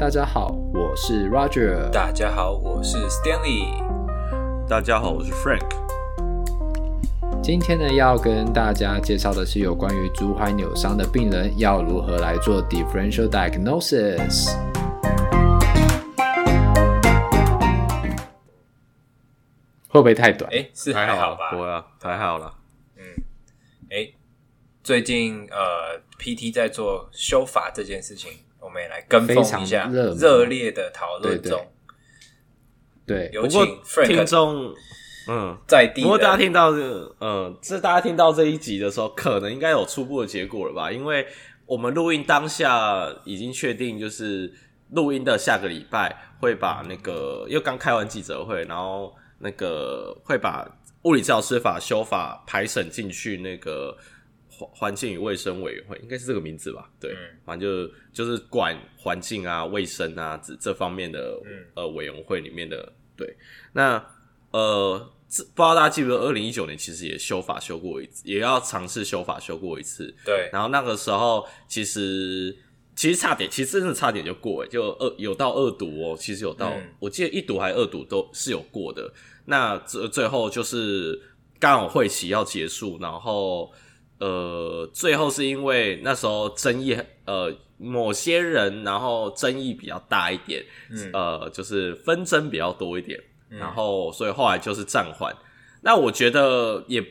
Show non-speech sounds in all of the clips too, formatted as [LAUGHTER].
大家好，我是 Roger。大家好，我是 Stanley。大家好，我是 Frank。今天呢，要跟大家介绍的是有关于足踝扭伤的病人要如何来做 differential diagnosis。会不会太短？哎，是还好吧？不会啊，还好啦。嗯，哎，最近呃，PT 在做修法这件事情。我们也来跟风一下，热烈的讨论中。对，有请 Frank 听众，嗯，在地。不过大家听到这个，嗯，这大家听到这一集的时候，可能应该有初步的结果了吧？因为我们录音当下已经确定，就是录音的下个礼拜会把那个，因为刚开完记者会，然后那个会把物理治疗师法修法排审进去那个。环境与卫生委员会应该是这个名字吧？对，嗯、反正就就是管环境啊、卫生啊这这方面的、嗯、呃委员会里面的。对，那呃，不知道大家记不记得，二零一九年其实也修法修过一次，也要尝试修法修过一次。对，然后那个时候其实其实差点，其实真的差点就过，就二有到二读哦，其实有到，嗯、我记得一读还二读都是有过的。那最最后就是刚好会期要结束，然后。呃，最后是因为那时候争议，呃，某些人然后争议比较大一点，嗯、呃，就是纷争比较多一点，嗯、然后所以后来就是暂缓。那我觉得也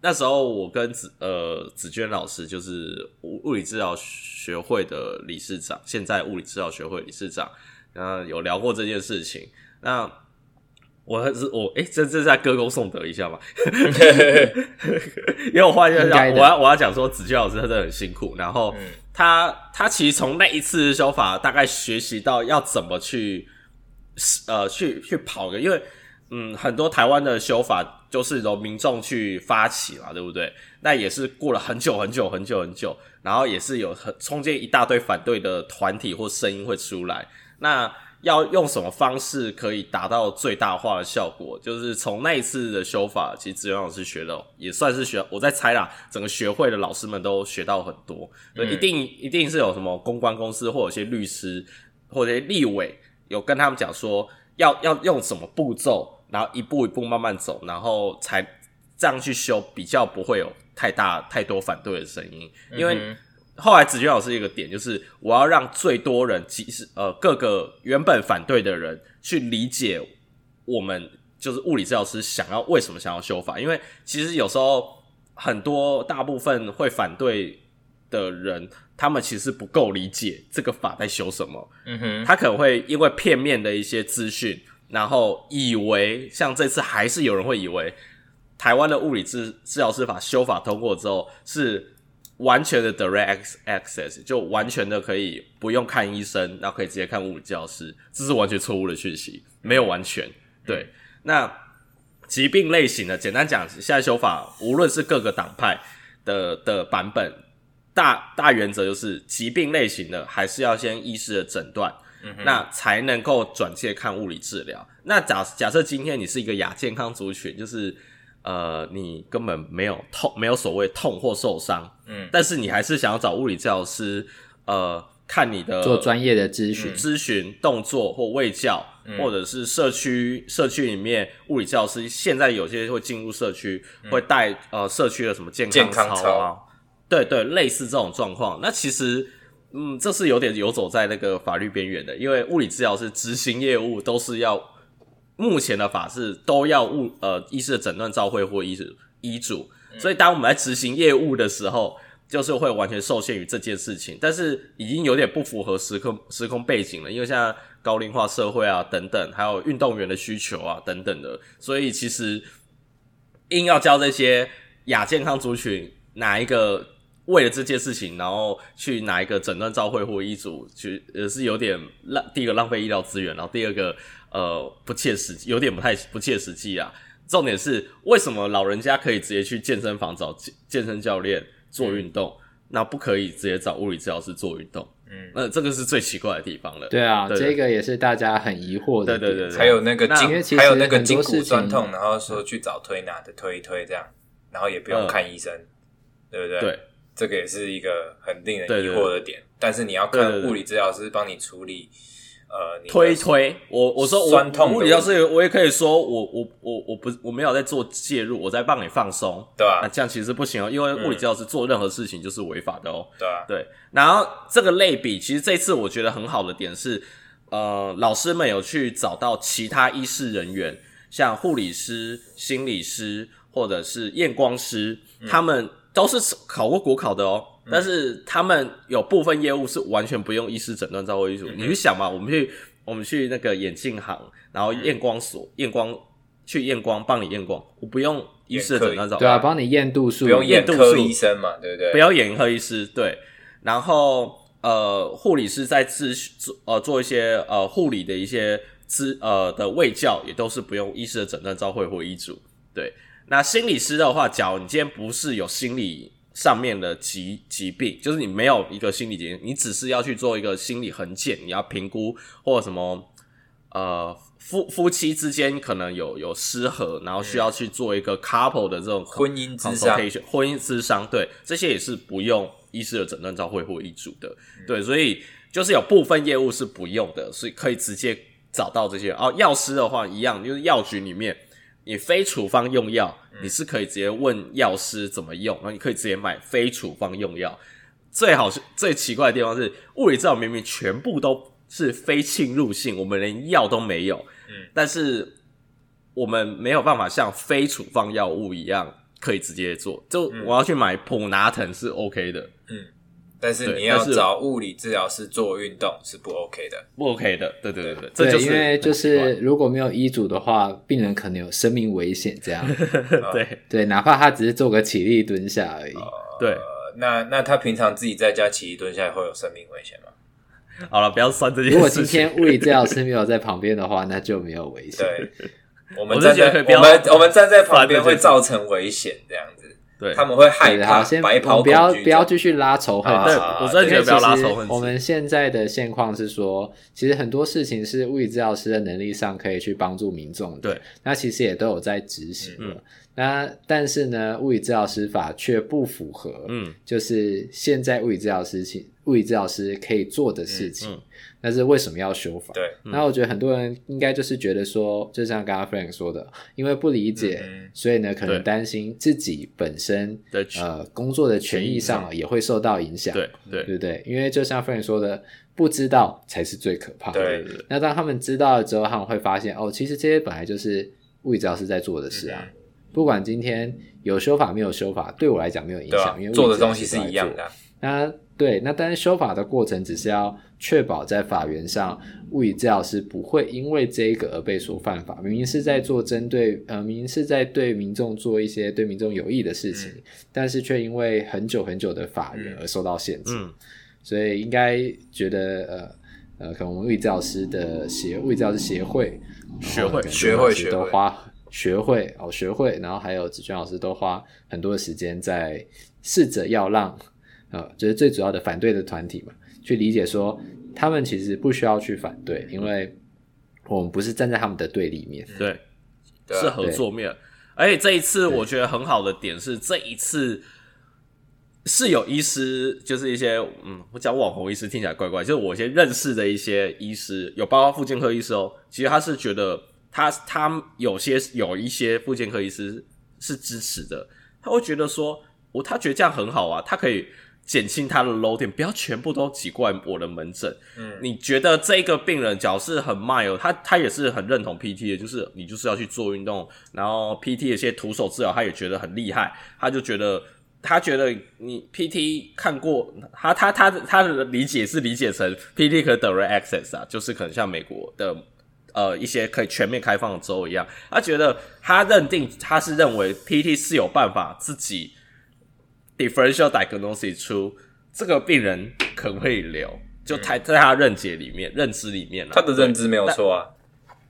那时候我跟子呃子娟老师就是物物理治疗学会的理事长，现在物理治疗学会理事长，然后有聊过这件事情。那我还是我哎，这这是在歌功颂德一下嘛？[LAUGHS] 因为我换一下，我要我要讲说，子娟老师他真的很辛苦。然后他、嗯、他其实从那一次修法，大概学习到要怎么去呃去去跑的，因为嗯很多台湾的修法就是由民众去发起嘛，对不对？那也是过了很久很久很久很久，然后也是有很中间一大堆反对的团体或声音会出来。那要用什么方式可以达到最大化的效果？就是从那一次的修法，其实志远老师学的也算是学，我在猜啦，整个学会的老师们都学到很多。嗯、一定一定是有什么公关公司或有些律师或者立委有跟他们讲说，要要用什么步骤，然后一步一步慢慢走，然后才这样去修，比较不会有太大太多反对的声音，因为。嗯后来子君老师一个点就是，我要让最多人，即使呃各个原本反对的人去理解我们就是物理治疗师想要为什么想要修法，因为其实有时候很多大部分会反对的人，他们其实不够理解这个法在修什么。嗯哼，他可能会因为片面的一些资讯，然后以为像这次还是有人会以为台湾的物理治治疗师法修法通过之后是。完全的 direct access 就完全的可以不用看医生，然后可以直接看物理教师，这是完全错误的讯息，没有完全对。那疾病类型的，简单讲，现在修法无论是各个党派的的版本，大大原则就是疾病类型的还是要先医师的诊断，嗯、那才能够转介看物理治疗。那假假设今天你是一个亚健康族群，就是。呃，你根本没有痛，没有所谓痛或受伤，嗯，但是你还是想要找物理治疗师，呃，看你的做专业的咨询、咨询、嗯、动作或卫教，嗯、或者是社区社区里面物理治疗师，现在有些会进入社区，嗯、会带呃社区的什么健康操啊，健康操对对，类似这种状况。那其实，嗯，这是有点游走在那个法律边缘的，因为物理治疗师执行业务都是要。目前的法是都要物呃医师的诊断照会或医师医嘱，所以当我们在执行业务的时候，就是会完全受限于这件事情。但是已经有点不符合时空时空背景了，因为现在高龄化社会啊等等，还有运动员的需求啊等等的，所以其实硬要教这些亚健康族群哪一个为了这件事情，然后去哪一个诊断照会或医嘱，去也是有点浪第一个浪费医疗资源，然后第二个。呃，不切实际，有点不太不切实际啊。重点是，为什么老人家可以直接去健身房找健健身教练做运动，嗯、那不可以直接找物理治疗师做运动？嗯，那这个是最奇怪的地方了。对啊，对这个也是大家很疑惑的。对对对，还有那个筋，还有那个筋骨酸痛，然后说去找推拿的推一推这样，然后也不用看医生，嗯、对不对？对，这个也是一个很令人疑惑的点。但是你要看物理治疗师帮你处理。呃，推推我，我说酸痛物理教师，我也可以说我我我我不我没有在做介入，我在帮你放松，对吧、啊？那这样其实不行哦，因为物理教师做任何事情就是违法的哦，对啊，对。然后这个类比，其实这次我觉得很好的点是，呃，老师们有去找到其他医师人员，像护理师、心理师或者是验光师，嗯、他们都是考过国考的哦。但是他们有部分业务是完全不用医师诊断照会医嘱。你去想嘛，我们去我们去那个眼镜行，然后验光所验光去验光，帮你验光，我不用医师的诊断照。对啊，帮你验度数，不用验度数医生嘛，对不对？不要眼科医师，对。然后呃，护理师在自做呃做一些呃护理的一些资呃的卫教，也都是不用医师的诊断照会或医嘱。对。那心理师的话，假如你今天不是有心理。上面的疾疾病，就是你没有一个心理疾病，你只是要去做一个心理横检，你要评估或者什么呃夫夫妻之间可能有有失和，然后需要去做一个 couple 的这种婚姻咨商，婚姻咨商，对，这些也是不用医师的诊断照会或医嘱的，嗯，对，所以就是有部分业务是不用的，所以可以直接找到这些。哦，药师的话一样，就是药局里面。你非处方用药，你是可以直接问药师怎么用，然后你可以直接买非处方用药。最好是最奇怪的地方是，物理治疗明明全部都是非侵入性，我们连药都没有，嗯，但是我们没有办法像非处方药物一样可以直接做。就我要去买普拿疼是 OK 的，嗯。但是你要找物理治疗师做运动是不 OK 的，不 OK 的，对对对对，对，因为就是如果没有医嘱的话，病人可能有生命危险，这样，[LAUGHS] 对对，哪怕他只是做个起立蹲下而已，呃、对，那那他平常自己在家起立蹲下会有生命危险吗？[LAUGHS] 好了，不要算这件事。如果今天物理治疗师没有在旁边的话，那就没有危险。对，我们站在我们我们站在旁边会造成危险，这样子。对，他们会害怕，先白袍不要不要继续拉仇恨。对，我真的觉得不要拉仇恨。我们现在的现况是说，其实很多事情是物理治疗师的能力上可以去帮助民众的。对，那其实也都有在执行了。嗯，那但是呢，物理治疗师法却不符合。嗯，就是现在物理治疗师请物理治疗师可以做的事情。嗯嗯但是为什么要修法？对，那我觉得很多人应该就是觉得说，就像刚刚 Frank 说的，因为不理解，嗯、所以呢，可能担心自己本身的呃工作的权益上也会受到影响。对对对不对？因为就像 Frank 说的，不知道才是最可怕的。对，对，对。那当他们知道了之后，他们会发现哦，其实这些本来就是物理治疗师在做的事啊。嗯、不管今天有修法没有修法，对我来讲没有影响，啊、因为做的东西是一样的。那对，那但是修法的过程只是要确保在法源上，物理治疗师不会因为这个而被说犯法。明明是在做针对，呃，明明是在对民众做一些对民众有益的事情，嗯、但是却因为很久很久的法源而受到限制。嗯、所以应该觉得，呃呃，可能我们物理治疗师的协物理治疗师协会学会学会学都花学会哦学会，然后还有子娟老师都花很多的时间在试着要让。呃，就是最主要的反对的团体嘛，去理解说他们其实不需要去反对，因为我们不是站在他们的对立面，对，是合作面。而且这一次我觉得很好的点是，这一次是有医师，就是一些嗯，我讲网红医师听起来怪怪，就是我先认识的一些医师，有包括妇健科医师哦，其实他是觉得他他有些有一些妇健科医师是支持的，他会觉得说我他觉得这样很好啊，他可以。减轻他的 loading，不要全部都挤过来我的门诊。嗯，你觉得这个病人假如是很 mild，他他也是很认同 PT 的，就是你就是要去做运动，然后 PT 的一些徒手治疗，他也觉得很厉害，他就觉得他觉得你 PT 看过，他他他他的理解是理解成 PT 可 direct access 啊，就是可能像美国的呃一些可以全面开放的州一样，他觉得他认定他是认为 PT 是有办法自己。Differential diagnosis 出这个病人可不可以留？就他在他认解里面、认知里面，他的认知没有错啊。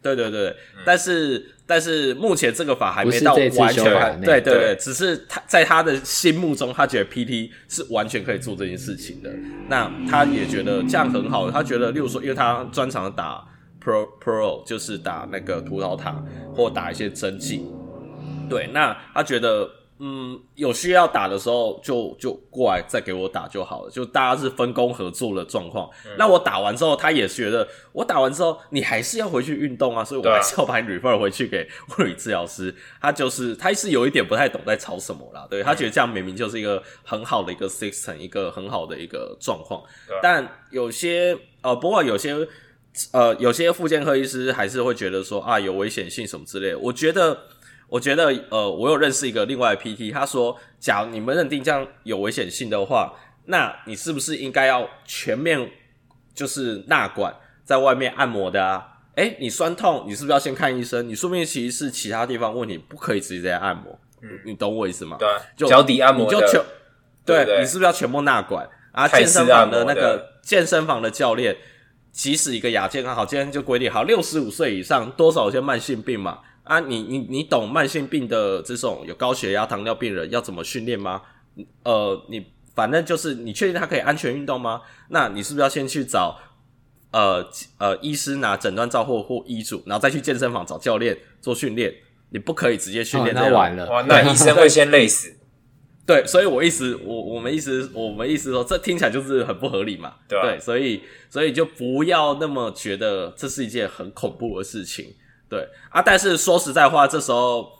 对对对，嗯、但是但是目前这个法还没到完全，对对对，对只是他在他的心目中，他觉得 PT 是完全可以做这件事情的。那他也觉得这样很好，他觉得，例如说，因为他专长打 pro pro，就是打那个葡萄糖或打一些针剂，对，那他觉得。嗯，有需要打的时候就就过来再给我打就好了，就大家是分工合作的状况。嗯、那我打完之后，他也觉得我打完之后你还是要回去运动啊，所以我还是要把你 refer 回去给物理治疗师。他就是他是有一点不太懂在吵什么啦，对，他觉得这样明明就是一个很好的一个 system，一个很好的一个状况。但有些呃，不过有些呃，有些复健科医师还是会觉得说啊有危险性什么之类的。我觉得。我觉得，呃，我有认识一个另外的 PT，他说，假如你们认定这样有危险性的话，那你是不是应该要全面就是纳管在外面按摩的啊？诶，你酸痛，你是不是要先看医生？你说不定其实是其他地方问题，不可以直接在按摩。嗯，你懂我意思吗？对，就脚底按摩，你就全，对，对你是不是要全部纳管？啊，健身房的那个健身房的教练，即使一个亚健康好，今天就规定好，六十五岁以上多少有些慢性病嘛。啊，你你你懂慢性病的这种有高血压、糖尿病人要怎么训练吗？呃，你反正就是你确定他可以安全运动吗？那你是不是要先去找呃呃医师拿诊断照或或医嘱，然后再去健身房找教练做训练？你不可以直接训练，那完了，哇，那医生会先累死。对，所以我意思，我我们意思，我们意思说，这听起来就是很不合理嘛？对，所以所以就不要那么觉得这是一件很恐怖的事情。对啊，但是说实在话，这时候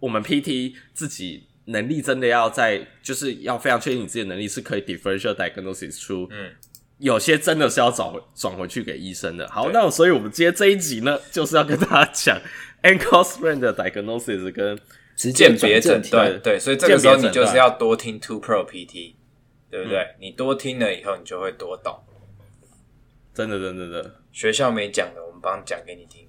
我们 PT 自己能力真的要在，就是要非常确定你自己的能力是可以 differential diagnosis 出，嗯，有些真的是要转回转回去给医生的。好，那所以我们今天这一集呢，就是要跟大家讲 ankle sprain 的 diagnosis 跟直接别诊断。对，所以这个时候你就是要多听 Two Pro PT，对不对？嗯、你多听了以后，你就会多懂。真的，真的，真的，学校没讲的，我们帮你讲给你听。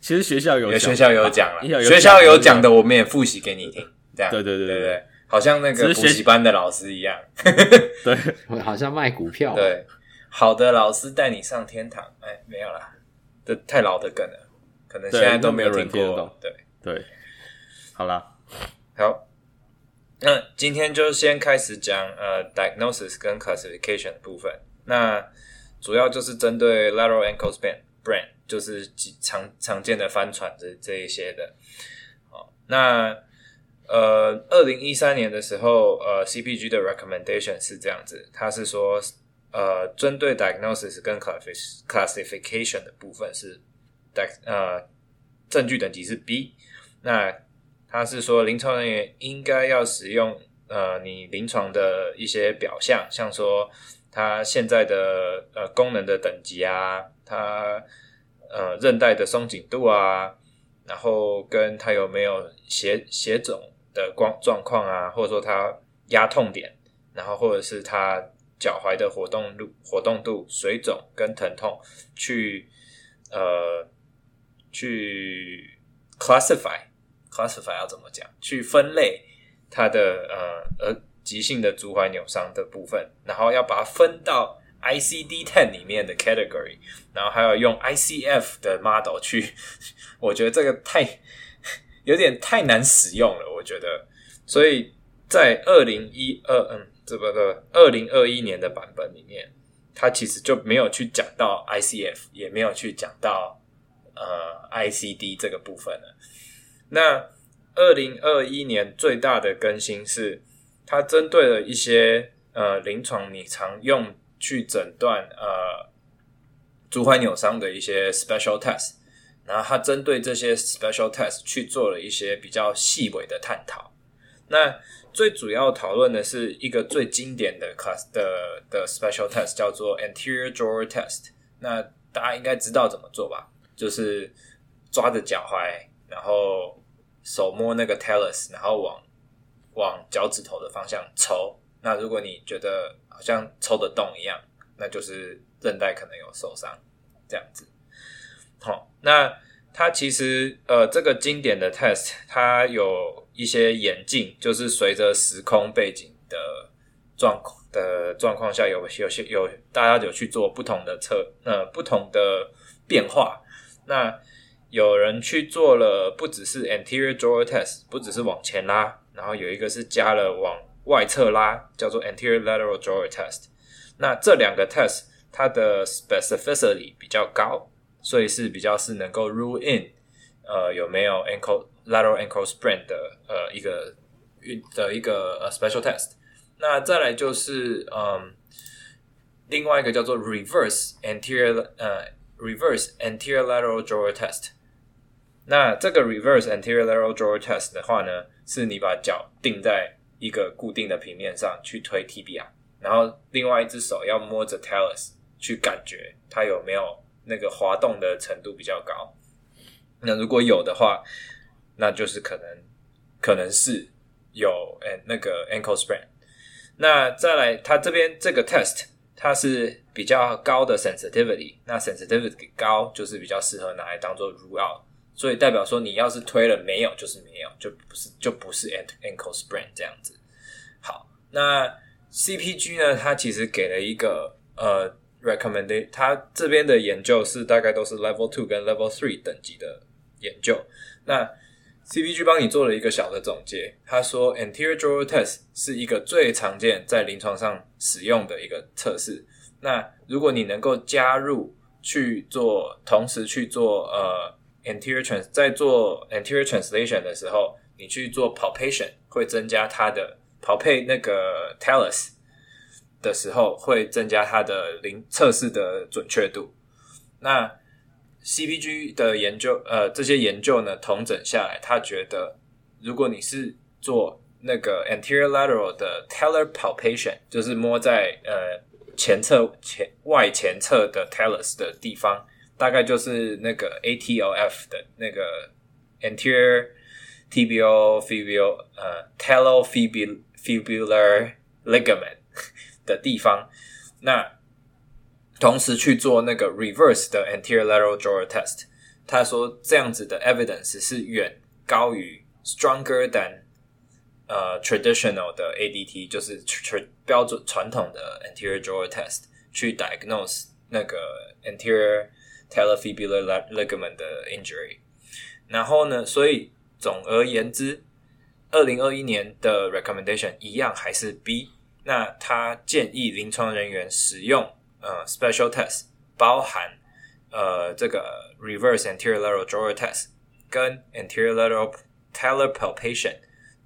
其实学校有，学校有讲了，学校有讲的，我们也复习给你听，这样。对对对对对，好像那个补习班的老师一样。[LAUGHS] 对，好像卖股票。对，好的老师带你上天堂。哎，没有啦，这太老的梗了，可能现在都没有人听过。对对，好啦，好，那今天就先开始讲呃，diagnosis 跟 classification 的部分。那主要就是针对 lateral ankle sprain。就是常常见的翻船这这一些的，好，那呃，二零一三年的时候，呃，CPG 的 recommendation 是这样子，它是说，呃，针对 diagnosis 跟 classification 的部分是，呃，证据等级是 B，那它是说临床人员应该要使用，呃，你临床的一些表象，像说它现在的呃功能的等级啊，它。呃，韧带的松紧度啊，然后跟它有没有血血肿的光状况啊，或者说它压痛点，然后或者是它脚踝的活动度、活动度、水肿跟疼痛，去呃去 classify，classify 要怎么讲？去分类它的呃呃急性的足踝扭伤的部分，然后要把它分到。I C D ten 里面的 category，然后还有用 ICF 的 model 去，我觉得这个太有点太难使用了，我觉得。所以在二零一二，嗯，这个二零二一年的版本里面，它其实就没有去讲到 ICF，也没有去讲到呃 ICD 这个部分了。那二零二一年最大的更新是，它针对了一些呃临床你常用。去诊断呃足踝扭伤的一些 special test，然后他针对这些 special test 去做了一些比较细微的探讨。那最主要讨论的是一个最经典的 class 的的 special test，叫做 anterior drawer test。那大家应该知道怎么做吧？就是抓着脚踝，然后手摸那个 talus，然后往往脚趾头的方向抽。那如果你觉得好像抽得动一样，那就是韧带可能有受伤，这样子。好，那它其实呃，这个经典的 test，它有一些演进，就是随着时空背景的状况的状况下有，有有些有大家有去做不同的测，呃，不同的变化。那有人去做了，不只是 anterior drawer test，不只是往前拉，然后有一个是加了往。外侧拉叫做 anterior lateral drawer test，那这两个 test 它的 specificity 比较高，所以是比较是能够 rule in，呃，有没有 ankle lateral ankle sprain 的呃一个的一个呃 special test。那再来就是嗯，另外一个叫做 reverse anterior 呃 reverse anterior lateral drawer test。那这个 reverse anterior lateral drawer test 的话呢，是你把脚定在一个固定的平面上去推 TBI，然后另外一只手要摸着 talus 去感觉它有没有那个滑动的程度比较高。那如果有的话，那就是可能可能是有诶那个 ankle sprain。那再来，它这边这个 test 它是比较高的 sensitivity，那 sensitivity 高就是比较适合拿来当做 rule out，所以代表说你要是推了没有就是没有，就不是就不是 ankle sprain 这样子。好，那 CPG 呢，它其实给了一个呃 recommendation，它这边的研究是大概都是 level two 跟 level three 等级的。研究，那 CPG 帮你做了一个小的总结。他说，anterior drawer test 是一个最常见在临床上使用的一个测试。那如果你能够加入去做，同时去做呃 anterior trans，在做 anterior translation 的时候，你去做 palpation 会增加它的 palpate 那个 talus 的时候，会增加它的临测试的准确度。那 CPG 的研究，呃，这些研究呢，统整下来，他觉得，如果你是做那个 anterior lateral 的 teller palpation，就是摸在呃前侧前外前侧的 talus 的地方，大概就是那个 ATLF 的那个 anterior tibial fibula 呃 talofibular ligament [LAUGHS] 的地方，那。同时去做那个 reverse 的 anterior lateral drawer test，他说这样子的 evidence 是远高于 stronger than 呃 traditional 的 ADT，就是 tr 标准传统的 anterior drawer test 去 diagnose 那个 anterior talofibular ligament 的 injury。然后呢，所以总而言之，二零二一年的 recommendation 一样还是 B。那他建议临床人员使用。呃，special test 包含呃这个 reverse anterior lateral drawer test 跟 anterior lateral talar palpation，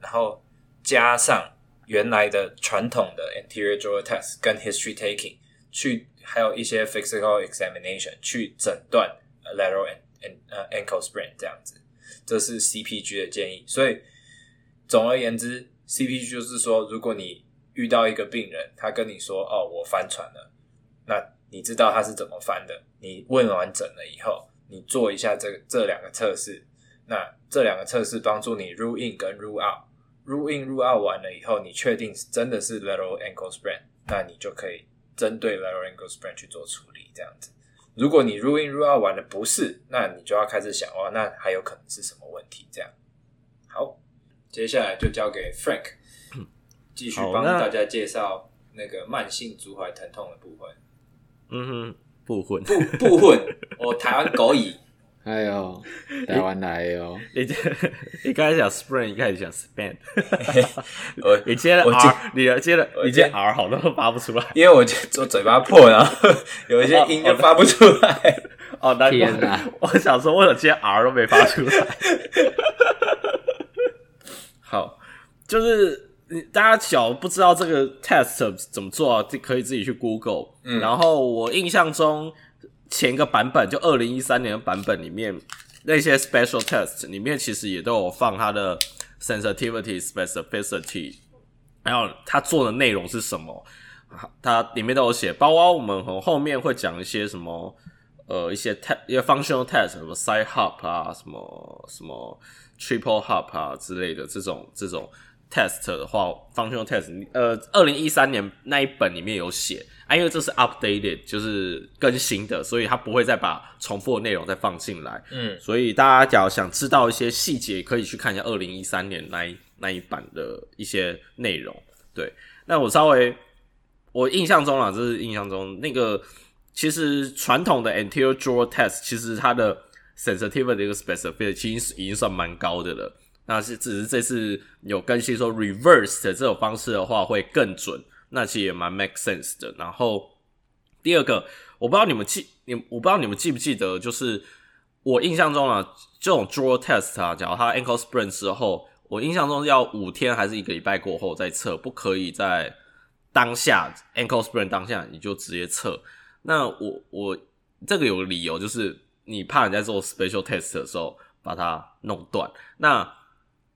然后加上原来的传统的 anterior drawer test 跟 history taking，去还有一些 physical examination 去诊断 lateral and and 呃 ankle sprain 这样子，这是 CPG 的建议。所以总而言之，CPG 就是说，如果你遇到一个病人，他跟你说哦，我翻船了。那你知道他是怎么翻的？你问完诊了以后，你做一下这这两个测试。那这两个测试帮助你 rule in 跟 rule out。rule in rule out 完了以后，你确定真的是 lateral ankle sprain，那你就可以针对 Angle Sprain 去做处理。这样子，如果你 rule in rule out 玩的不是，那你就要开始想哦，那还有可能是什么问题？这样。好，接下来就交给 Frank [CLEARS THROAT] 继续帮大家介绍那个慢性足踝疼痛的部分。嗯哼，部分部部分，我台湾狗语。哎呦，[LAUGHS] 台湾来哟！你 [LAUGHS] 你刚才讲 sprain，你开始讲 span。[LAUGHS] 我你接了 R，你接了你接 R，好多都发不出来，因为我做嘴巴破，然后有一些音就发不出来。哦，天哪！我想说，我有接 R 都没发出来。好，就是。大家小不知道这个 test 怎么做啊？可以自己去 Google。嗯，然后我印象中前个版本就二零一三年的版本里面那些 special test 里面其实也都有放它的 sensitivity、specificity，还有它做的内容是什么，它里面都有写。包括我们从后面会讲一些什么呃一些 test 一些 functional test，什么 side hop 啊，什么什么 triple hop 啊之类的这种这种。test 的话，functional test，呃，二零一三年那一本里面有写啊，因为这是 updated，就是更新的，所以他不会再把重复的内容再放进来。嗯，所以大家假如想知道一些细节，可以去看一下二零一三年那一那一版的一些内容。对，那我稍微我印象中啊，这是印象中那个，其实传统的 anterior drawer test，其实它的 sensitivity 这个 specificity 其实已经算蛮高的了。那是只是这次有更新说 reverse 的这种方式的话会更准，那其实也蛮 make sense 的。然后第二个，我不知道你们记你我不知道你们记不记得，就是我印象中啊，这种 draw test 啊，假如他 ankle sprain 之后，我印象中要五天还是一个礼拜过后再测，不可以在当下 ankle sprain 当下你就直接测。那我我这个有个理由，就是你怕你在做 special test 的时候把它弄断。那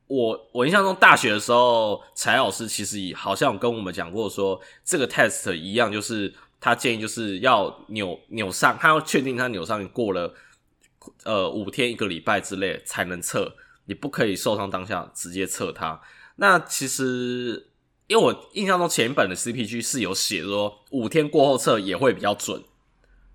我我印象中大学的时候，柴老师其实也好像跟我们讲过说，这个 test 一样，就是他建议就是要扭扭伤，他要确定他扭伤过了呃五天一个礼拜之内才能测，你不可以受伤当下直接测它。那其实因为我印象中前一本的 CPG 是有写说五天过后测也会比较准，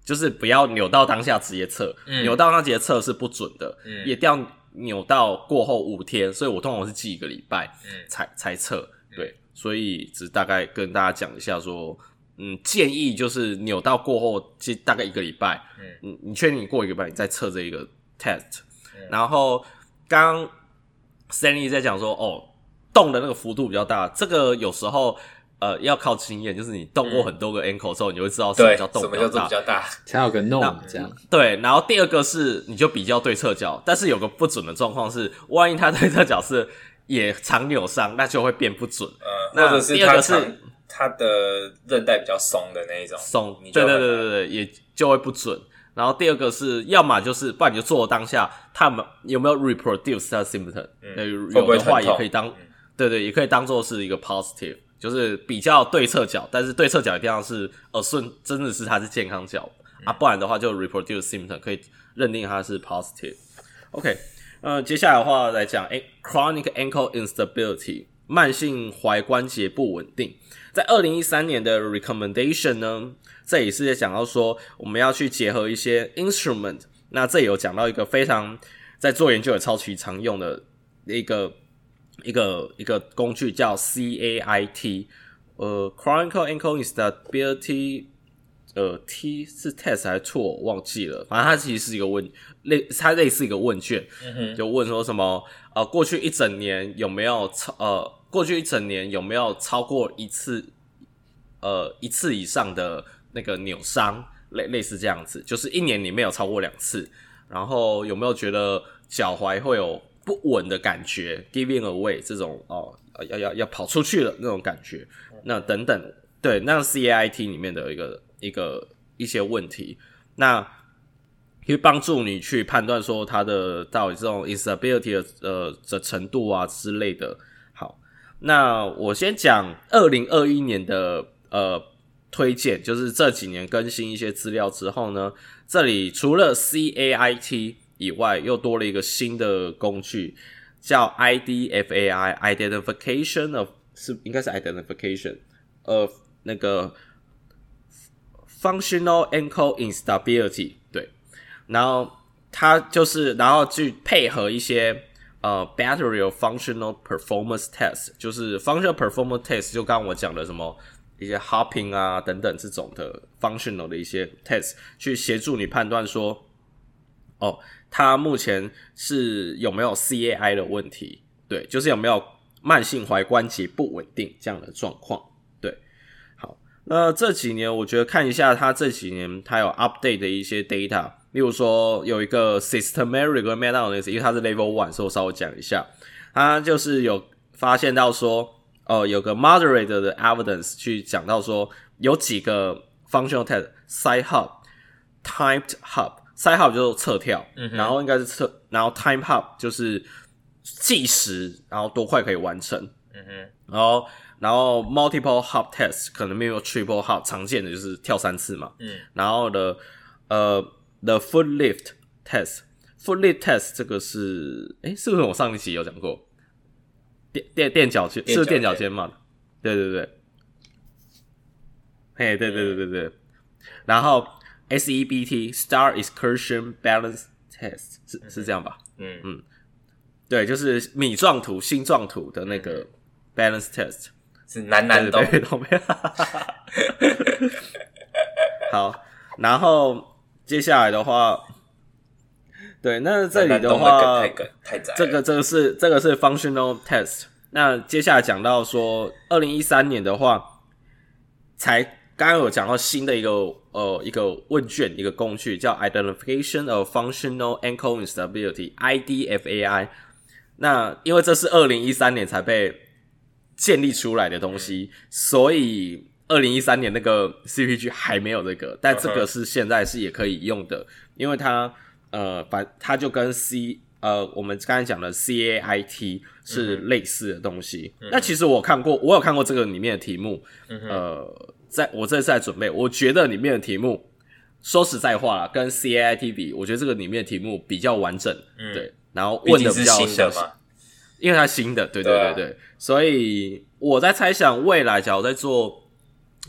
就是不要扭到当下直接测，嗯、扭到当下直接测是不准的，嗯、也掉。扭到过后五天，所以我通常是记一个礼拜才、嗯、才测，对，所以只大概跟大家讲一下说，嗯，建议就是扭到过后，其实大概一个礼拜，嗯，你确定你过一个礼拜，你再测这一个 test，、嗯、然后刚 Stanley 在讲说，哦，动的那个幅度比较大，这个有时候。呃，要靠经验，就是你动过很多个 ankle 之后，嗯、你就会知道什么叫动比较大，比较大才有个 norm 这样。对，然后第二个是你就比较对侧脚，但是有个不准的状况是，万一他对侧脚是也常扭伤，那就会变不准。呃，那或者是第二个是他的韧带比较松的那一种松，对对对对对，也就会不准。然后第二个是，要么就是，不然你就做当下，他们有没有 reproduce 他的 symptom？嗯，有的话也可以当，嗯、对对，也可以当做是一个 positive。就是比较对侧脚，但是对侧脚一定要是呃顺，真的是它是健康脚、嗯、啊，不然的话就 reproduce symptom 可以认定它是 positive。OK，呃，接下来的话来讲，诶 chronic ankle instability 慢性踝关节不稳定，在二零一三年的 recommendation 呢，这也是在讲到说我们要去结合一些 instrument，那这里有讲到一个非常在做研究也超级常用的一个。一个一个工具叫 CAIT，呃，Chronic Ankle Instability，呃，T 是 test 还是错？忘记了。反正它其实是一个问类，它类似一个问卷，嗯、就问说什么呃，过去一整年有没有超呃，过去一整年有没有超过一次呃一次以上的那个扭伤，类类似这样子，就是一年里面有超过两次，然后有没有觉得脚踝会有不稳的感觉，giving away 这种哦，要要要跑出去了那种感觉，那等等，对，那 CAIT 里面的一个一个一些问题，那可以帮助你去判断说它的到底这种 instability 的呃的程度啊之类的。好，那我先讲二零二一年的呃推荐，就是这几年更新一些资料之后呢，这里除了 CAIT。以外，又多了一个新的工具，叫 IDFAI（Identification of） 是应该是 Identification of 那个 Functional Ankle Instability。对，然后它就是然后去配合一些呃 Battery of Functional Performance Test，就是 Functional Performance Test，就刚刚我讲的什么一些 Hopping 啊等等这种的 Functional 的一些 Test，去协助你判断说，哦。他目前是有没有 CAI 的问题？对，就是有没有慢性踝关节不稳定这样的状况？对，好，那这几年我觉得看一下他这几年他有 update 的一些 data，例如说有一个 systematic meta-analysis，因为它是 level one，所以我稍微讲一下，他就是有发现到说，呃，有个 moderate 的 evidence 去讲到说，有几个 functional test，side hop，timed hop。Side hop 就是侧跳，嗯、然后应该是侧，然后 time hop 就是计时，然后多快可以完成，嗯哼，然后然后 multiple hop test 可能没有 triple hop 常见的就是跳三次嘛，嗯，然后的呃 the foot lift test，foot lift test 这个是，哎是不是我上一期有讲过？垫垫垫脚尖是垫脚尖嘛？对对对，嘿，对对对对对，然后。SEBT Star Excursion Balance Test 是是这样吧？嗯。嗯，对，就是米状图、星状图的那个 Balance Test 是男男都。都没有。[LAUGHS] 好，然后接下来的话，对，那这里的话，这个这个是这个是 Functional Test。那接下来讲到说，二零一三年的话，才刚刚有讲到新的一个。呃，一个问卷，一个工具叫 Identification of Functional Ankle Instability（IDFAI）。那因为这是二零一三年才被建立出来的东西，嗯、所以二零一三年那个 CPG 还没有这个，但这个是现在是也可以用的，因为它呃，反它就跟 C 呃我们刚才讲的 CAIT 是类似的东西。嗯、那其实我看过，我有看过这个里面的题目，嗯、呃，在我这次在准备，我觉得里面的题目。说实在话啦，跟 CAIT 比，我觉得这个里面的题目比较完整，嗯、对，然后问的比较详细，因为它新的，对对对对，所以我在猜想未来，假如在做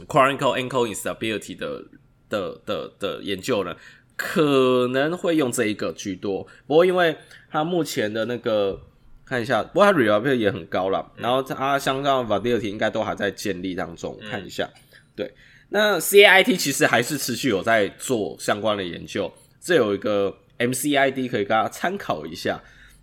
Chronicle Ankle Instability 的的的的研究呢，可能会用这一个居多。不过因为它目前的那个看一下，不过它 Reliability 也很高了，嗯、然后它相关的 Validity 应该都还在建立当中，嗯、看一下，对。那 CAIT 其实还是持续有在做相关的研究，这有一个 MCID 可以给大家参考一下，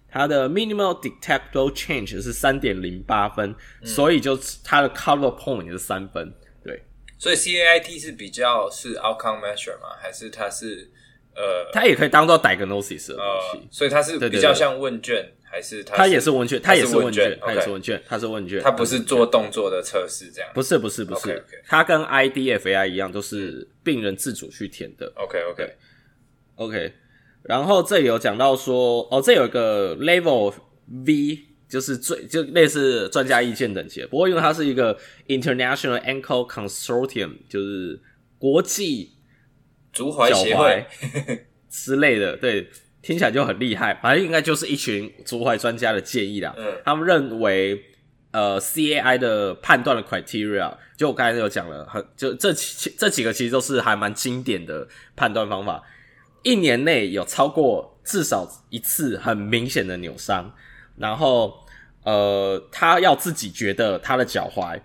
它的 minimal detectable change 是三点零八分，嗯、所以就它的 cover point 也是三分，对。所以 CAIT 是比较是 outcome measure 吗？还是它是呃，它也可以当做 diagnosis 的东西，呃、所以它是比较像问卷。还是它也是问卷，它也是问卷，它也是问卷，它是问卷，它不是做动作的测试这样。不是不是不是，它跟 IDFAI 一样，都是病人自主去填的。OK OK OK。然后这里有讲到说，哦，这有一个 Level V，就是最就类似专家意见等级。不过因为它是一个 International Ankle Consortium，就是国际足踝协会之类的，对。听起来就很厉害，反正应该就是一群足踝专家的建议啦。嗯，他们认为，呃，CAI 的判断的 criteria，就我刚才有讲了，很就这几这几个其实都是还蛮经典的判断方法。一年内有超过至少一次很明显的扭伤，然后呃，他要自己觉得他的脚踝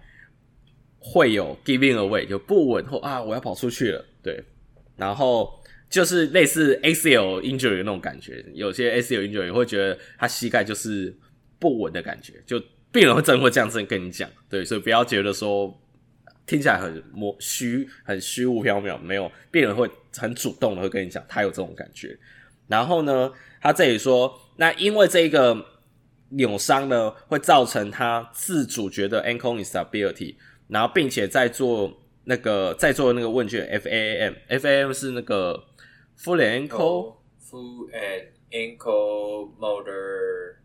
会有 giving away 就不稳或啊，我要跑出去了，对，然后。就是类似 ACL injury 那种感觉，有些 ACL injury 会觉得他膝盖就是不稳的感觉，就病人会真会这样子跟你讲，对，所以不要觉得说听起来很模虚、很虚无缥缈，没有，病人会很主动的会跟你讲，他有这种感觉。然后呢，他这里说，那因为这一个扭伤呢，会造成他自主觉得 ankle instability，然后并且在做那个在做那个问卷 FAM，FAM 是那个。Foot and ankle, foot and ankle motor，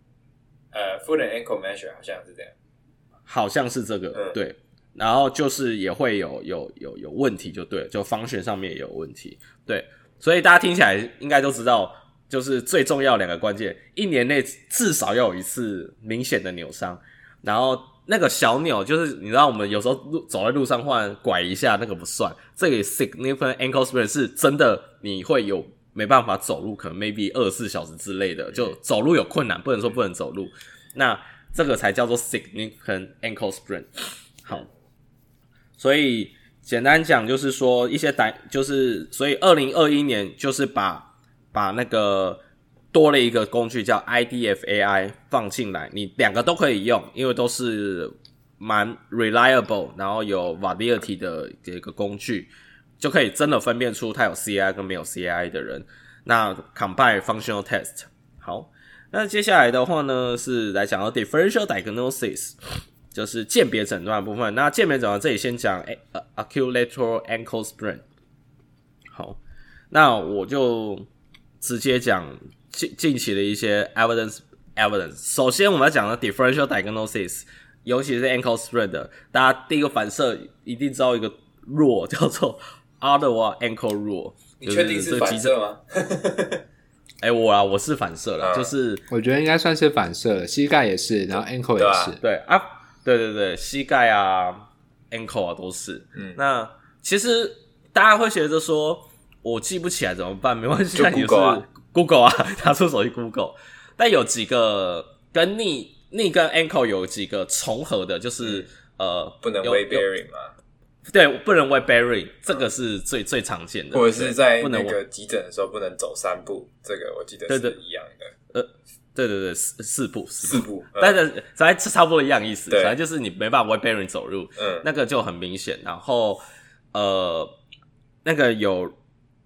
呃，foot and ankle measure 好像是这样，好像是这个，嗯、对。然后就是也会有有有有问题，就对，就 function 上面也有问题，对。所以大家听起来应该都知道，就是最重要两个关键，一年内至少要有一次明显的扭伤，然后。那个小扭就是你知道，我们有时候路走在路上换拐一下，那个不算。这个 significant ankle sprain 是真的，你会有没办法走路，可能 maybe 二十四小时之类的，就走路有困难，不能说不能走路。那这个才叫做 significant ankle sprain。好，所以简单讲就是说一些胆，就是所以二零二一年就是把把那个。多了一个工具叫 IDFAI 放进来，你两个都可以用，因为都是蛮 reliable，然后有 validity 的这个工具，就可以真的分辨出它有 C I 跟没有 C I 的人。那 combine functional test 好，那接下来的话呢是来讲到 differential diagnosis，就是鉴别诊断部分。那鉴别诊断这里先讲、acute lateral ankle sprain。好，那我就直接讲。近近期的一些 evidence evidence，首先我们要讲的 differential diagnosis，尤其是 ankle sprain 的，大家第一个反射一定知道一个 rule 叫做 Ottawa ankle rule。你确定是反射吗？[LAUGHS] 哎、欸，我啊，我是反射了，嗯、就是我觉得应该算是反射，膝盖也是，然后 ankle 也是，对啊，对对对，膝盖啊，ankle 啊都是。嗯，那其实大家会觉得说，我记不起来怎么办？没关系，就 Google 啊。Google 啊，[LAUGHS] 拿出手机 Google，但有几个跟 knee knee 跟 ankle 有几个重合的，就是、嗯、呃，不能 weight bearing 吗？对，不能 weight bearing，这个是最最常见的。或者是在那个急诊的时候不能走三步，这个我记得是一样的。呃，对对对，四四步四步，但是反正差不多一样意思，反正就是你没办法 weight bearing 走路，嗯，那个就很明显。然后呃，那个有。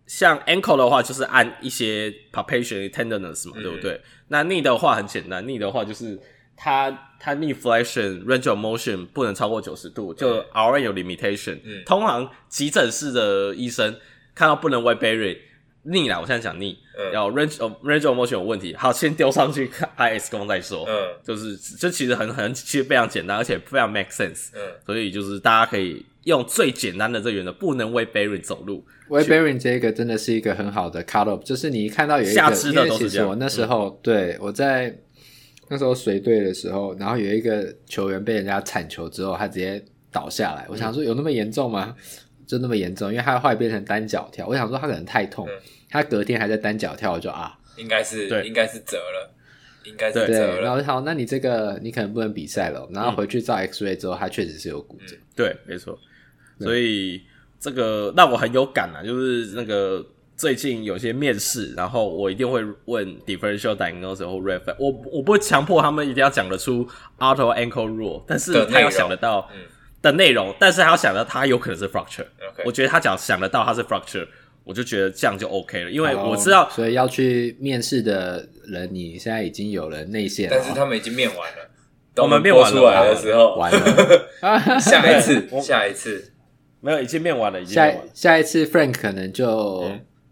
像 ankle 的话，就是按一些 palpation tenderness 嘛，嗯、对不对？那 knee 的话很简单，knee 的话就是它它 knee flexion range of motion 不能超过九十度，就 RN 有 limitation。嗯，通常急诊室的医生看到不能 weight bearing knee 啦，我现在讲 knee，要 range of range of motion 有问题，好，先丢上去看 X 光再说。嗯，就是这其实很很其实非常简单，而且非常 make sense。嗯，所以就是大家可以用最简单的这个原则，不能 weight bearing 走路。weight bearing 这个真的是一个很好的 cut off，就是你一看到有一个，下肢的都是这样。我那时候、嗯、对我在那时候随队的时候，然后有一个球员被人家铲球之后，他直接倒下来。我想说有那么严重吗？就那么严重，因为他后来变成单脚跳。我想说他可能太痛。嗯他隔天还在单脚跳，我就啊，应该是对，应该是折了，应该是折了。然后好，那你这个你可能不能比赛了。然后回去照 X ray 之后，他确实是有骨折。嗯、对，没错。所以这个让我很有感啊，就是那个最近有些面试，然后我一定会问 differential diagnosis 或 reflex，我我不会强迫他们一定要讲得出 auto ankle rule，但是他要想得到的内容，嗯、但是他要想到他有可能是 fracture。我觉得他讲想得到他是 fracture。我就觉得这样就 OK 了，因为我知道，所以要去面试的人，你现在已经有了内线了，但是他们已经面完了。[LAUGHS] 我们面完出来的时候，完了。[LAUGHS] 下一次，[LAUGHS] 下一次没有，已经面完了，已经。下下一次 Frank 可能就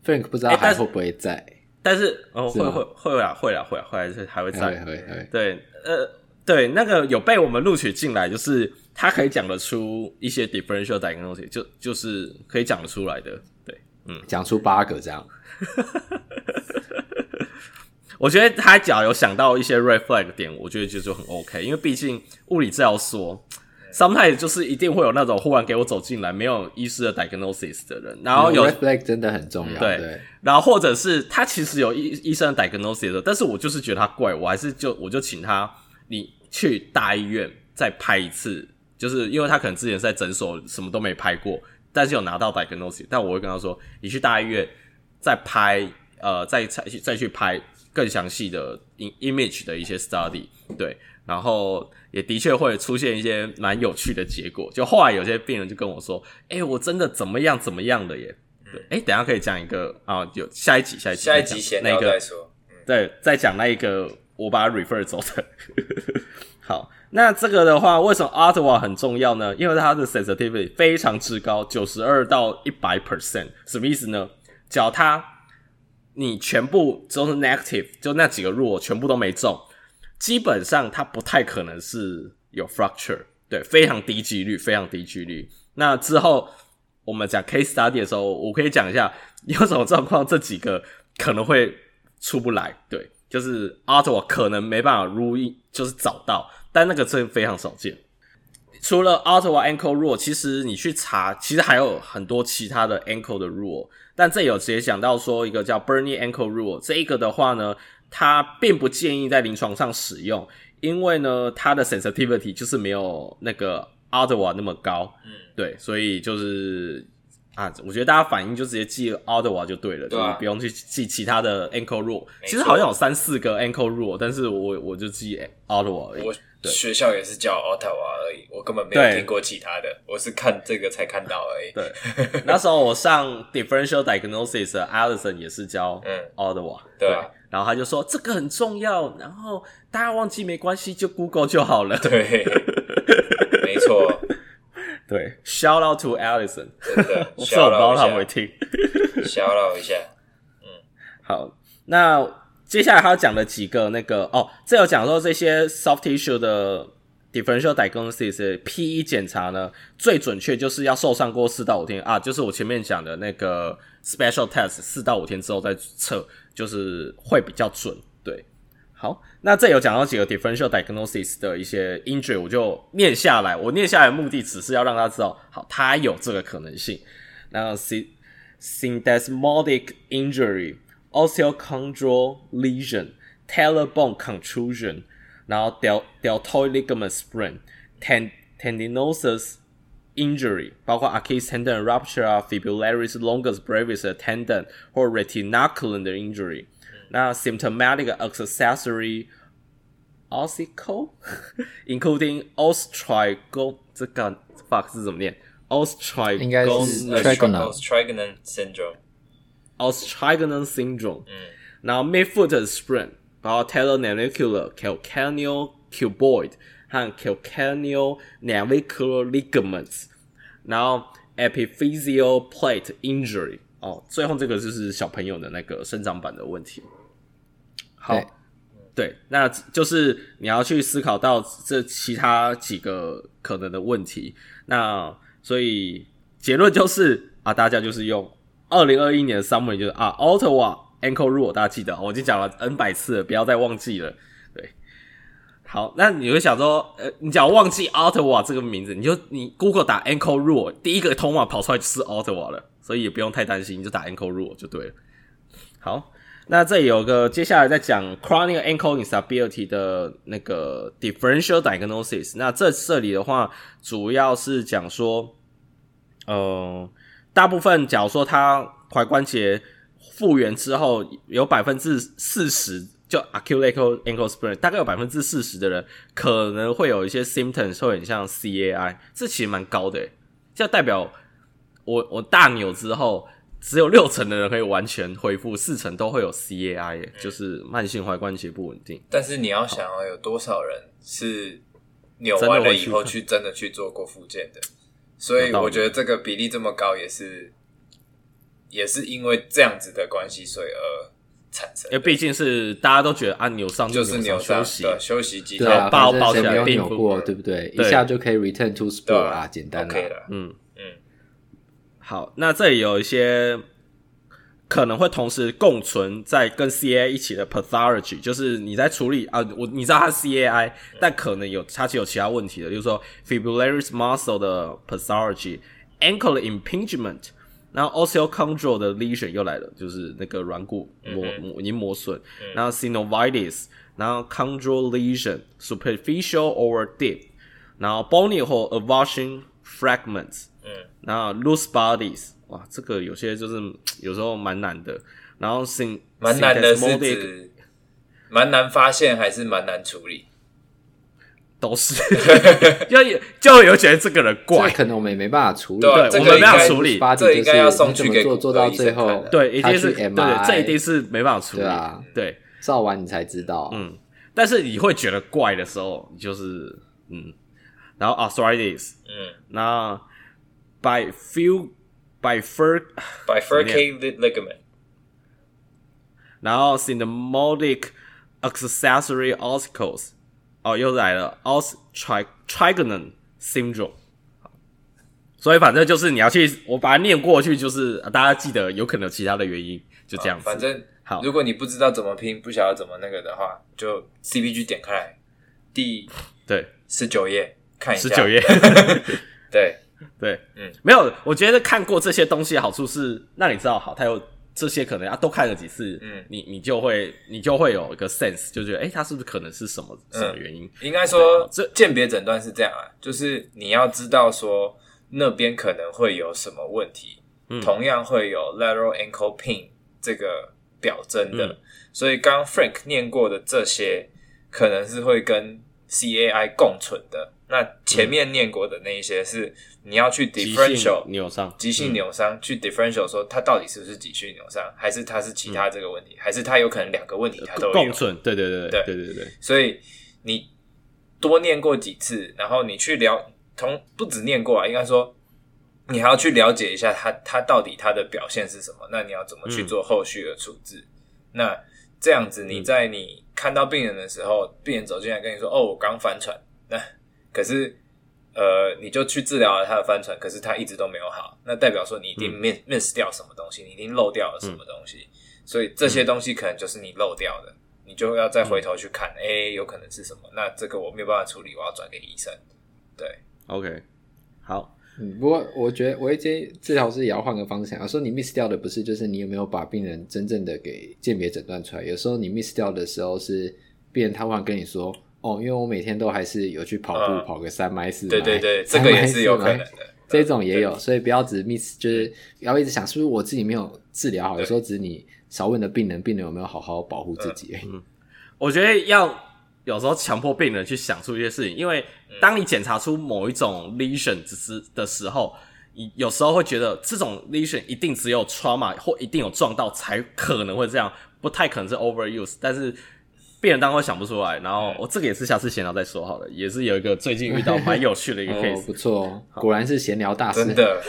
Frank 不知道还会不会在，但是哦，会会会啊，会啊，会啊，会还是还会在，会会。对，呃，对，那个有被我们录取进来，就是他可以讲得出一些 differential diagnosis，就就是可以讲得出来的。嗯，讲出八个这样，[LAUGHS] 我觉得他只要有想到一些 red flag 点，我觉得就就很 OK。因为毕竟物理治疗说，sometimes 就是一定会有那种忽然给我走进来没有医师的 diagnosis 的人，然后有 red flag 真的很重要。对，对然后或者是他其实有医医生的 diagnosis 的，但是我就是觉得他怪，我还是就我就请他你去大医院再拍一次，就是因为他可能之前在诊所什么都没拍过。但是有拿到 diagnosis，但我会跟他说，你去大医院再拍，呃，再再再去拍更详细的 image 的一些 study，对，然后也的确会出现一些蛮有趣的结果。就后来有些病人就跟我说，哎、欸，我真的怎么样怎么样的耶，对，哎、欸，等一下可以讲一个啊，有下一集下一集下一集先那个再说，对，再讲那一个我把它 refer 走的，好。那这个的话，为什么 Ottawa 很重要呢？因为它的 sensitivity 非常之高，九十二到一百 percent，什么意思呢？只要它你全部都是 negative，就那几个弱全部都没中，基本上它不太可能是有 fracture，对，非常低几率，非常低几率。那之后我们讲 case study 的时候，我可以讲一下有什么状况，这几个可能会出不来，对，就是 Ottawa 可能没办法 rule，就是找到。但那个真的非常少见。除了 Ottawa ankle rule，其实你去查，其实还有很多其他的 ankle 的 rule。但这有直接讲到说一个叫 Bernie ankle rule，这一个的话呢，它并不建议在临床上使用，因为呢，它的 sensitivity 就是没有那个 Ottawa 那么高。嗯，对，所以就是。啊，我觉得大家反应就直接记 Ottawa 就对了，对啊，就是不用去记其他的 ankle rule。其实好像有三四个 ankle rule，但是我我就记 Ottawa 而已。我学校也是叫 Ottawa 而已，我根本没有听过其他的，我是看这个才看到而已。对，[LAUGHS] 那时候我上 differential diagnosis 的 Allison 也是教嗯 Ottawa，对，然后他就说这个很重要，然后大家忘记没关系，就 Google 就好了。对，[LAUGHS] 没错。对，shout out to Allison，真的，[LAUGHS] 我不知道他会听，shout out 一下，嗯，好，那接下来他讲了几个那个哦，这有讲说这些 soft tissue 的 differential diagnosis PE 检查呢，最准确就是要受伤过四到五天。啊，就是我前面讲的那个 special test，四到五天之后再测，就是会比较准。好，那这有讲到几个 differential diagnosis 的一些 injury，我就念下来。我念下来的目的只是要让他知道，好，他有这个可能性。那 syndesmotic injury、osteochondral lesion、talar bone contusion，然后 del deltoid ligament sprain、ten tendinosus injury，包括 Achilles tendon rupture 啊、fibularis longus brevis tendon 或 retinaculum 的 injury。那 symptomatic accessory ossicle，including [LAUGHS] osteotrigon 这个 fuck 是怎么念？osteotrigon 应该是 trigonal trigonal syndrome。 os trigeminal syndrome，嗯，然后 midfoot sprain，然后 talonavicular calcaneal cuboid 和 calcaneal navicular ligaments，然后 epiphyseal plate injury，哦，最后这个就是小朋友的那个生长板的问题。 好。对，那就是你要去思考到这其他几个可能的问题。那所以结论就是啊，大家就是用二零二一年的 summary 就是啊，Ottawa ankle rule，大家记得，我已经讲了 N 百次了，不要再忘记了。对，好，那你会想说，呃，你只要忘记 Ottawa 这个名字，你就你 Google 打 ankle rule，第一个通话跑出来就是 Ottawa 了，所以也不用太担心，你就打 ankle rule 就对了。好。那这里有个接下来在讲 chronic ankle instability 的那个 differential diagnosis。那这这里的话，主要是讲说，呃，大部分假如说他踝关节复原之后，有百分之四十就 acute ankle sprain，大概有百分之四十的人可能会有一些 symptoms，会很像 CAI，这其实蛮高的，这代表我我大扭之后。只有六成的人可以完全恢复，四成都会有 CAI，、嗯、就是慢性踝关节不稳定。但是你要想啊，有多少人是扭完了以后去真的去做过复健的？所以我觉得这个比例这么高，也是也是因为这样子的关系，所以而产生。因为毕竟是大家都觉得啊，扭伤就是扭伤，休息休息几天，啊、包包起来没有扭过，对不对？一下就可以 return to sport 啊，简单的、okay、嗯。好，那这里有一些可能会同时共存在跟 CAI 一起的 pathology，就是你在处理啊，我你知道它是 CAI，、嗯、但可能有它其实有其他问题的，就是说 fibrillary muscle 的 pathology，ankle impingement，然后 osteochondral 的 lesion 又来了，就是那个软骨磨磨已经磨损，然后 synovitis，然后 chondral lesion，superficial or deep，然后 bony or avulsion fragments。嗯，然后 loose bodies，哇，这个有些就是有时候蛮难的。然后是蛮难的是指蛮难发现还是蛮难处理？都是，[LAUGHS] 就有就有觉得这个人怪，可能我们也没办法处理。对，我们没办法处理，这应该要送去给做做到最后，对，一定是对，这一定是没办法处理。对啊，对，照完你才知道。嗯，但是你会觉得怪的时候，就是嗯，然后 arthritis，嗯，那。By few by fur by furcated ligament，然后 syndesmotic accessory ossicles，哦，又来了 os trigeminal syndrome，所以反正就是你要去，我把它念过去，就是大家记得有可能有其他的原因，就这样子。反正好，如果你不知道怎么拼，不晓得怎么那个的话，就 CPG 点开来，第对十九页看一下，十九页，对。[LAUGHS] 对，嗯，没有，我觉得看过这些东西的好处是，那你知道好，他有这些可能啊，都看了几次，嗯，你你就会你就会有一个 sense，就觉得，哎，他是不是可能是什么什么原因？应该说，这鉴别诊断是这样啊，就是你要知道说那边可能会有什么问题，嗯，同样会有 lateral ankle pain 这个表征的，嗯，所以刚刚 Frank 念过的这些，可能是会跟 CAI 共存的。那前面念过的那一些是你要去 differential 扭伤。急性扭伤去 differential 说他到底是不是急性扭伤还是他是其他这个问题还是他有可能两个问题他都有。共存对对对对对。对所以你多念过几次然后你去了从不止念过啊应该说你还要去了解一下他他到底他的表现是什么那你要怎么去做后续的处置。那这样子你在你看到病人的时候病人走进来跟你说哦我刚翻船。那 [LAUGHS] 可是，呃，你就去治疗了他的帆船，可是他一直都没有好，那代表说你一定 miss miss 掉什么东西，你一定漏掉了什么东西，嗯、所以这些东西可能就是你漏掉的，你就要再回头去看，哎、嗯，有可能是什么？那这个我没有办法处理，我要转给医生。对，OK，好，嗯，不过我觉得我建议治疗师也要换个方向，有时候你 miss 掉的不是就是你有没有把病人真正的给鉴别诊断出来，有时候你 miss 掉的时候是病人他忽然跟你说。哦，因为我每天都还是有去跑步，嗯、跑个三迈四迈，对对对，这个也是有可能的，[LAUGHS] 这种也有，所以不要只 miss，就是要一直想是不是我自己没有治疗好，有时候只是你少问的病人，病人有没有好好保护自己。嗯，[LAUGHS] 我觉得要有时候强迫病人去想出一些事情，因为当你检查出某一种 lesion 只是的时候，有时候会觉得这种 lesion 一定只有 trauma 或一定有撞到才可能会这样，不太可能是 overuse，但是病人当然会想不出来。然后我、这个也是下次闲聊再说好了，也是有一个最近遇到蛮有趣的一个 [LAUGHS] case，、哦、不错，果然是闲聊大师。真的，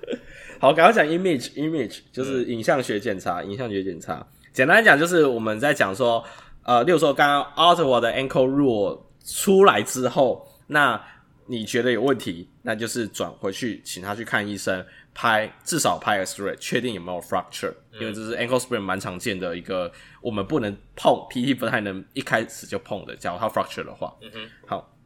[LAUGHS] 好，赶快讲 image image 就是影像学检查，影像学检查，简单来讲就是我们在讲说，呃，例如说刚刚 Ottawa 的 ankle rule 出来之后，那你觉得有问题，那就是转回去，请他去看医生，拍至少拍 X-ray，确定有没有 fracture，嗯、因为这是 ankle sprain 蛮常见的一个，我们不能碰，PT 不太能一开始就碰的，假如他 fracture 的话。嗯哼。好，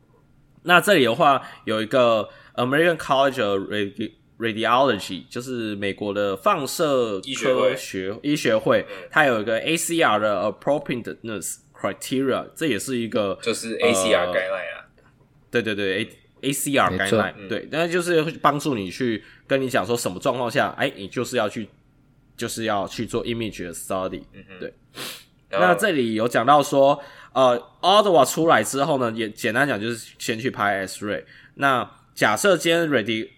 那这里的话有一个 American College of Radi Radiology，就是美国的放射科学医学会，它有一个 ACR 的 appropriateness criteria，这也是一个就是 ACR 概念啊。对对对，A ACR 概念，对，那就是帮助你去跟你讲说什么状况下，哎，你就是要去，就是要去做 image 的 study，嗯，对。那这里有讲到说，呃，Ottawa 出来之后呢，也简单讲就是先去拍 X-ray。那假设今天 radi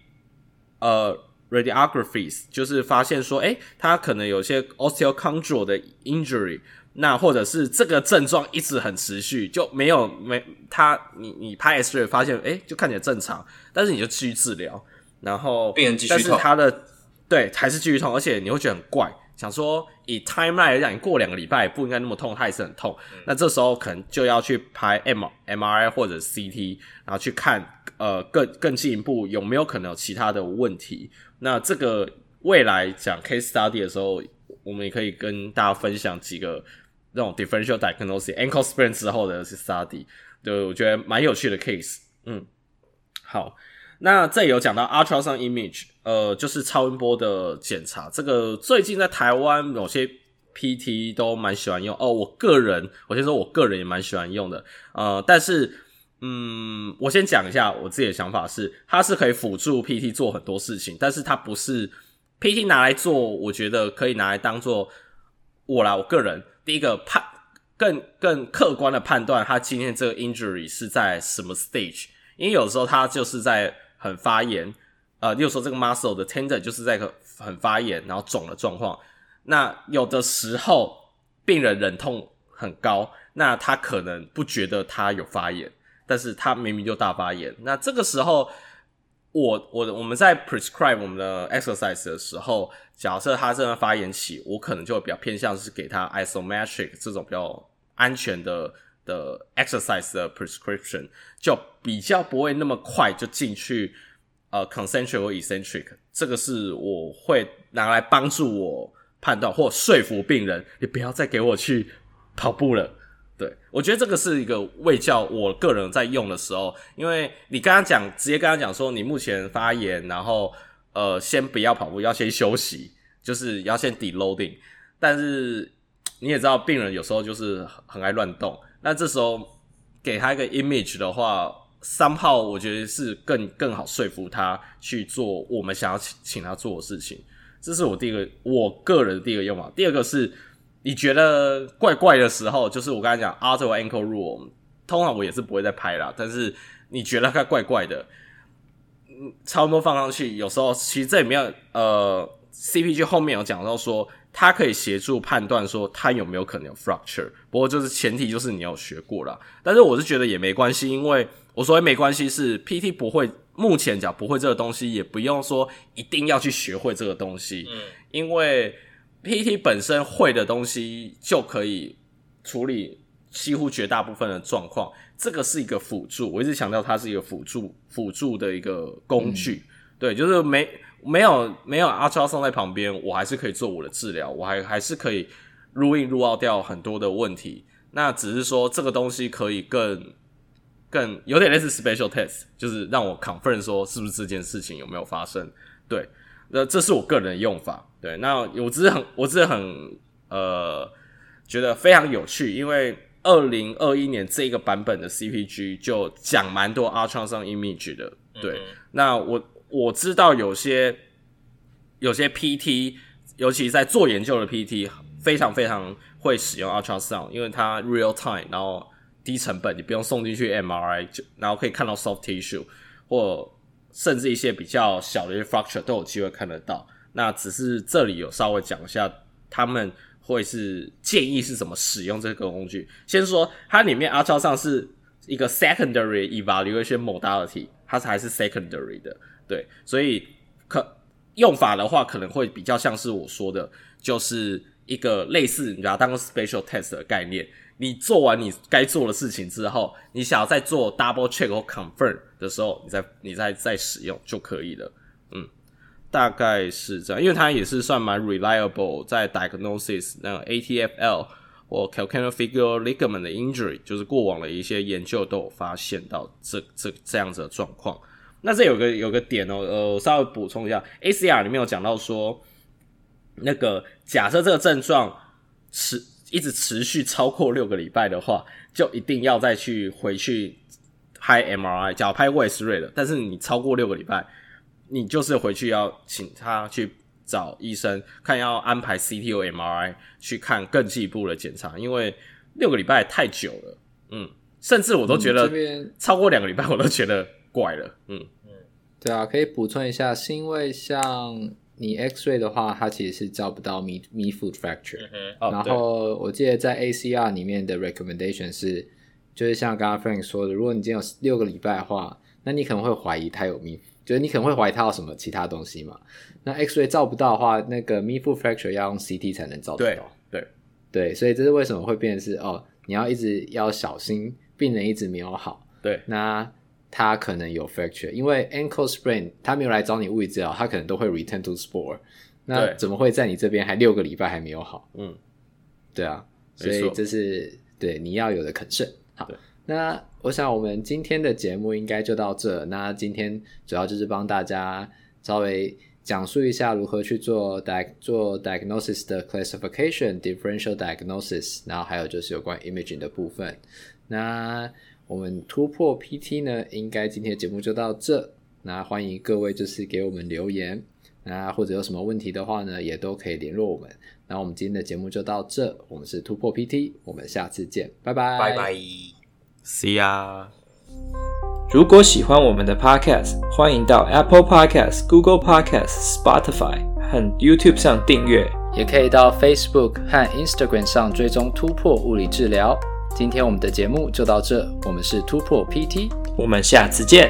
呃 radiographies 就是发现说，哎，他可能有些 osteochondral 的 injury。那或者是这个症状一直很持续，就没有没他你你拍 X-ray 发现哎，就看起来正常，但是你就继续治疗，然后病人继续痛，但是他的对还是继续痛，而且你会觉得很怪，想说以 timeline 来讲，你过两个礼拜也不应该那么痛，他还是很痛，嗯、那这时候可能就要去拍 M MRI 或者 CT，然后去看呃更更进一步有没有可能有其他的问题。那这个未来讲 case study 的时候。我们也可以跟大家分享几个那种 differential diagnosis ankle sprain 之后的 study，对，我觉得蛮有趣的 case。嗯，好，那这有讲到 ultrasound image，呃，就是超音波的检查。这个最近在台湾某些 PT 都蛮喜欢用哦。我个人，我先说我个人也蛮喜欢用的。呃，但是，嗯，我先讲一下我自己的想法是，它是可以辅助 PT 做很多事情，但是它不是。PT 拿来做，我觉得可以拿来当做我啦。我个人第一个判更更客观的判断，他今天这个 injury 是在什么 stage？因为有时候他就是在很发炎，呃，例如说这个 muscle 的 tender 就是在很发炎，然后肿的状况。那有的时候病人忍痛很高，那他可能不觉得他有发炎，但是他明明就大发炎。那这个时候。我我我们在 prescribe 我们的 exercise 的时候，假设他正在发炎期，我可能就会比较偏向是给他 isometric 这种比较安全的的 exercise 的 prescription，就比较不会那么快就进去呃 concentric 或 eccentric，这个是我会拿来帮助我判断或说服病人，你不要再给我去跑步了。对，我觉得这个是一个卫教，我个人在用的时候，因为你刚刚讲，直接跟他讲说你目前发炎，然后呃，先不要跑步，要先休息，就是要先 deloading。但是你也知道，病人有时候就是很爱乱动，那这时候给他一个 image 的话三号我觉得是更更好说服他去做我们想要请请他做的事情。这是我第一个，我个人的第一个用法。第二个是。你觉得怪怪的时候，就是我刚才讲 a r t e r ankle rule，通常我也是不会再拍啦。但是你觉得它怪怪的，嗯，超音波放上去，有时候其实这里面呃，CPG 后面有讲到说，它可以协助判断说它有没有可能有 fracture。不过就是前提就是你要学过啦。但是我是觉得也没关系，因为我所谓没关系是 PT 不会，目前讲不会这个东西，也不用说一定要去学会这个东西，嗯，因为。PT 本身会的东西就可以处理几乎绝大部分的状况，这个是一个辅助。我一直强调它是一个辅助，辅助的一个工具。嗯、对，就是没没有没有 ultrasound 在旁边，我还是可以做我的治疗，我还还是可以 rule in rule out 掉很多的问题。那只是说这个东西可以更更有点类似 special test，就是让我 confirm 说是不是这件事情有没有发生。对，那这是我个人的用法。对，那我只是很，我只是很，呃，觉得非常有趣，因为二零二一年这个版本的 CPG 就讲蛮多 ultrasound image 的。对，嗯、那我我知道有些有些 PT，尤其在做研究的 PT，非常非常会使用 ultrasound，因为它 real time，然后低成本，你不用送进去 MRI，就然后可以看到 soft tissue 或甚至一些比较小的一些 fracture 都有机会看得到。那只是这里有稍微讲一下，他们会是建议是怎么使用这个工具。先说它里面 ultrasound 是一个 secondary evaluation modality，它还是 secondary 的，对，所以可用法的话可能会比较像是我说的，就是一个类似你把它当做 special test 的概念。你做完你该做的事情之后，你想要再做 double check 或 confirm 的时候，你再你再再使用就可以了。嗯，大概是这样，因为它也是算蛮 reliable，在 diagnosis 那个 ATFL 或 calcaneal fibular ligament 的 injury，就是过往的一些研究都有发现到这这这样子的状况。那这有个有个点哦，呃，我稍微补充一下，ACR 里面有讲到说，那个假设这个症状是。一直持续超过六个礼拜的话，就一定要再去回去拍 MRI，假如拍过 X-ray 的。但是你超过六个礼拜，你就是回去要请他去找医生看，要安排 CT 或 MRI 去看更进一步的检查，因为六个礼拜太久了。嗯，甚至我都觉得超过两个礼拜，我都觉得怪了。嗯嗯，对啊，可以补充一下，是因为像。你 X-ray 的话，它其实是照不到 mid midfoot fracture。嗯哼。然后我记得在 ACR 里面的 recommendation 是，就是像刚刚 Frank 说的，如果你今天有六个礼拜的话，那你可能会怀疑它有 mid，就是你可能会怀疑它有什么其他东西嘛。那 X-ray 照不到的话，那个 midfoot fracture 要用 CT 才能照得到。对对对，所以这是为什么会变成是哦，你要一直要小心，病人一直没有好。对，那。他可能有 fracture，因为 ankle sprain 他没有来找你物理治疗，他可能都会 return to sport。那怎么会在你这边还六个礼拜还没有好？嗯，对啊，所以这是对你要有的 concern。好，那我想我们今天的节目应该就到这。那今天主要就是帮大家稍微讲述一下如何去做 di 做 diagnosis 的 classification differential diagnosis，然后还有就是有关 imaging 的部分。那我们突破 PT 呢，应该今天的节目就到这。那欢迎各位就是给我们留言，那或者有什么问题的话呢，也都可以联络我们。那我们今天的节目就到这，我们是突破 PT，我们下次见，拜拜，拜拜，See ya。如果喜欢我们的 Podcast，欢迎到 Apple Podcast、Google Podcast、Spotify 和 YouTube 上订阅，也可以到 Facebook 和 Instagram 上追踪突破物理治疗。今天我们的节目就到这，我们是突破 PT，我们下次见。